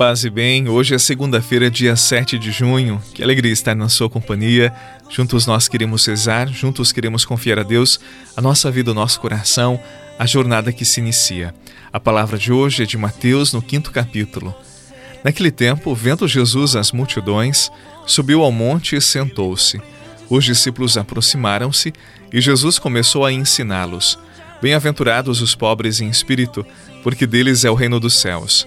Paz e bem, hoje é segunda-feira, dia 7 de junho. Que alegria estar na sua companhia. Juntos nós queremos rezar, juntos queremos confiar a Deus, a nossa vida, o nosso coração, a jornada que se inicia. A palavra de hoje é de Mateus, no quinto capítulo. Naquele tempo, vendo Jesus as multidões, subiu ao monte e sentou-se. Os discípulos aproximaram-se e Jesus começou a ensiná-los. Bem-aventurados os pobres em espírito, porque deles é o reino dos céus.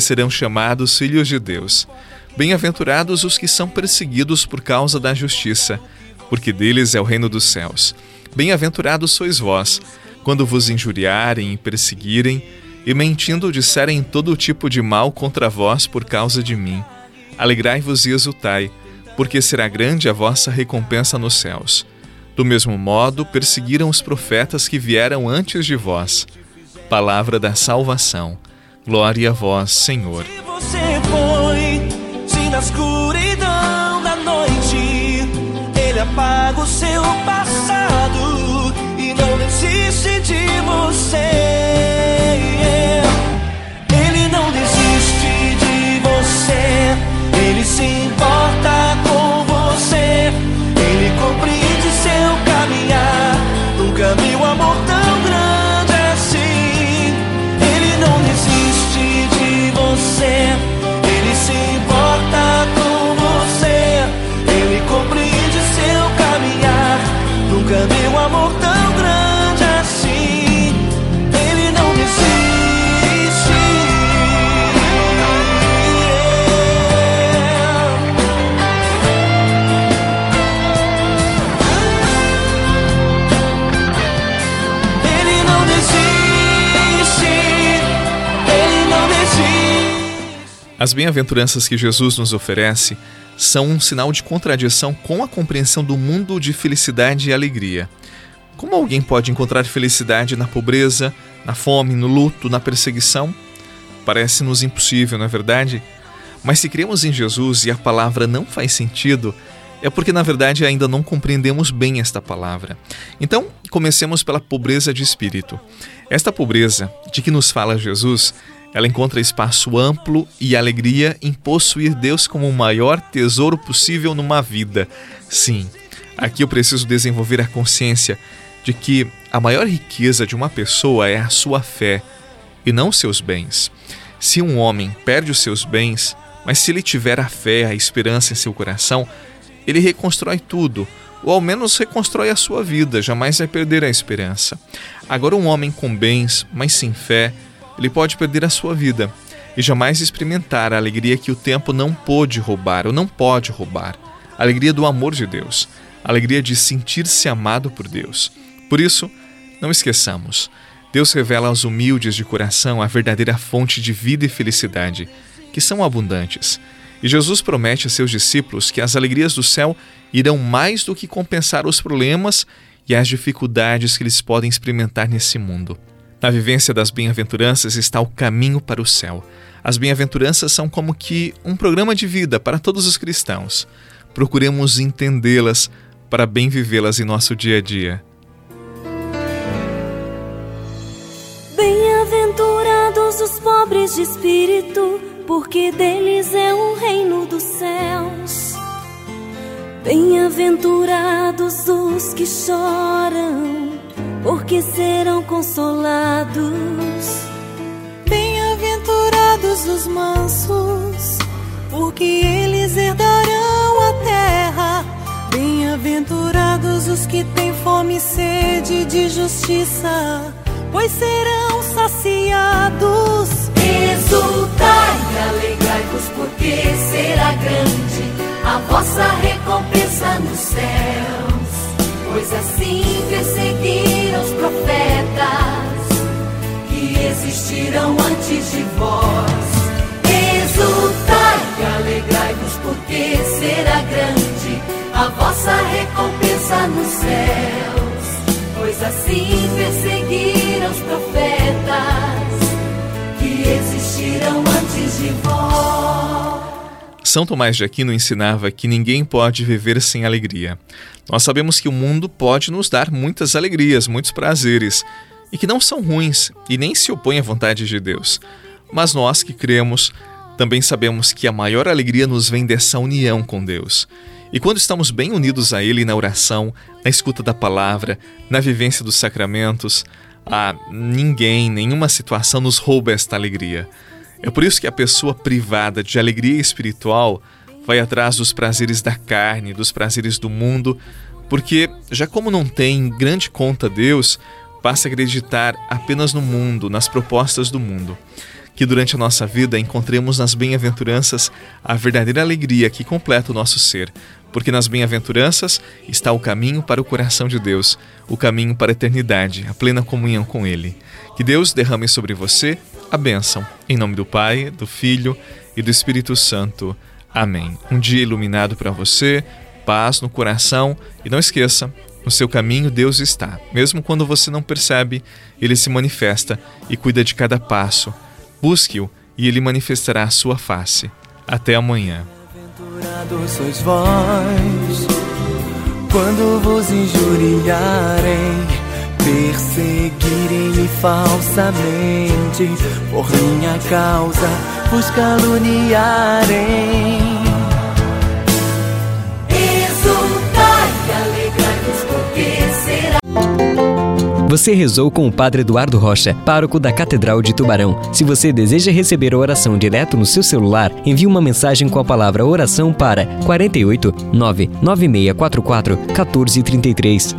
serão chamados filhos de Deus. Bem-aventurados os que são perseguidos por causa da justiça, porque deles é o reino dos céus. Bem-aventurados sois vós, quando vos injuriarem e perseguirem, e mentindo disserem todo tipo de mal contra vós por causa de mim. Alegrai-vos e exultai, porque será grande a vossa recompensa nos céus do mesmo modo, perseguiram os profetas que vieram antes de vós. Palavra da salvação. Glória a vós, Senhor. Se você foi, se na escuridão da noite, Ele apaga o seu passado e não desiste de você. As bem-aventuranças que Jesus nos oferece são um sinal de contradição com a compreensão do mundo de felicidade e alegria. Como alguém pode encontrar felicidade na pobreza, na fome, no luto, na perseguição? Parece-nos impossível, não é verdade? Mas se cremos em Jesus e a palavra não faz sentido, é porque na verdade ainda não compreendemos bem esta palavra. Então, comecemos pela pobreza de espírito. Esta pobreza de que nos fala Jesus ela encontra espaço amplo e alegria em possuir Deus como o maior tesouro possível numa vida. Sim, aqui eu preciso desenvolver a consciência de que a maior riqueza de uma pessoa é a sua fé e não seus bens. Se um homem perde os seus bens, mas se ele tiver a fé, a esperança em seu coração, ele reconstrói tudo, ou ao menos reconstrói a sua vida, jamais vai perder a esperança. Agora, um homem com bens, mas sem fé, ele pode perder a sua vida e jamais experimentar a alegria que o tempo não pôde roubar ou não pode roubar a alegria do amor de Deus, a alegria de sentir-se amado por Deus. Por isso, não esqueçamos, Deus revela aos humildes de coração a verdadeira fonte de vida e felicidade, que são abundantes. E Jesus promete a seus discípulos que as alegrias do céu irão mais do que compensar os problemas e as dificuldades que eles podem experimentar nesse mundo. Na vivência das bem-aventuranças está o caminho para o céu. As bem-aventuranças são como que um programa de vida para todos os cristãos. Procuremos entendê-las para bem vivê-las em nosso dia a dia. Bem-aventurados os pobres de espírito, porque deles é o reino dos céus. Bem-aventurados os que choram porque serão consolados. Bem-aventurados os mansos, porque eles herdarão a terra. Bem que têm fome e sede de justiça, pois serão saciados. Exultai e alegrai-vos, porque será grande a vossa recompensa nos céus. Pois assim perseguiram os profetas que existiram antes de vós. Exultai e alegrai-vos, porque será grande a vossa recompensa nos céus. Pois assim perseguiram os profetas que existiram antes de vós. São Tomás de Aquino ensinava que ninguém pode viver sem alegria. Nós sabemos que o mundo pode nos dar muitas alegrias, muitos prazeres, e que não são ruins e nem se opõem à vontade de Deus. Mas nós que cremos, também sabemos que a maior alegria nos vem dessa união com Deus. E quando estamos bem unidos a Ele na oração, na escuta da palavra, na vivência dos sacramentos, ah, ninguém, nenhuma situação nos rouba esta alegria. É por isso que a pessoa privada de alegria espiritual vai atrás dos prazeres da carne, dos prazeres do mundo, porque, já como não tem em grande conta Deus, passa a acreditar apenas no mundo, nas propostas do mundo. Que durante a nossa vida encontremos nas bem-aventuranças a verdadeira alegria que completa o nosso ser, porque nas bem-aventuranças está o caminho para o coração de Deus, o caminho para a eternidade, a plena comunhão com Ele. Que Deus derrame sobre você a bênção. Em nome do Pai, do Filho e do Espírito Santo. Amém. Um dia iluminado para você, paz no coração e não esqueça, no seu caminho Deus está. Mesmo quando você não percebe, ele se manifesta e cuida de cada passo. Busque-o e ele manifestará a sua face. Até amanhã. Bem-aventurados sois vós, quando vos injuriarem perseguirem-me falsamente por minha causa vos caluniarem. Exultai e alegrai-vos, porque será. Você rezou com o Padre Eduardo Rocha, pároco da Catedral de Tubarão. Se você deseja receber a oração direto no seu celular, envie uma mensagem com a palavra oração para 48 99644 1433.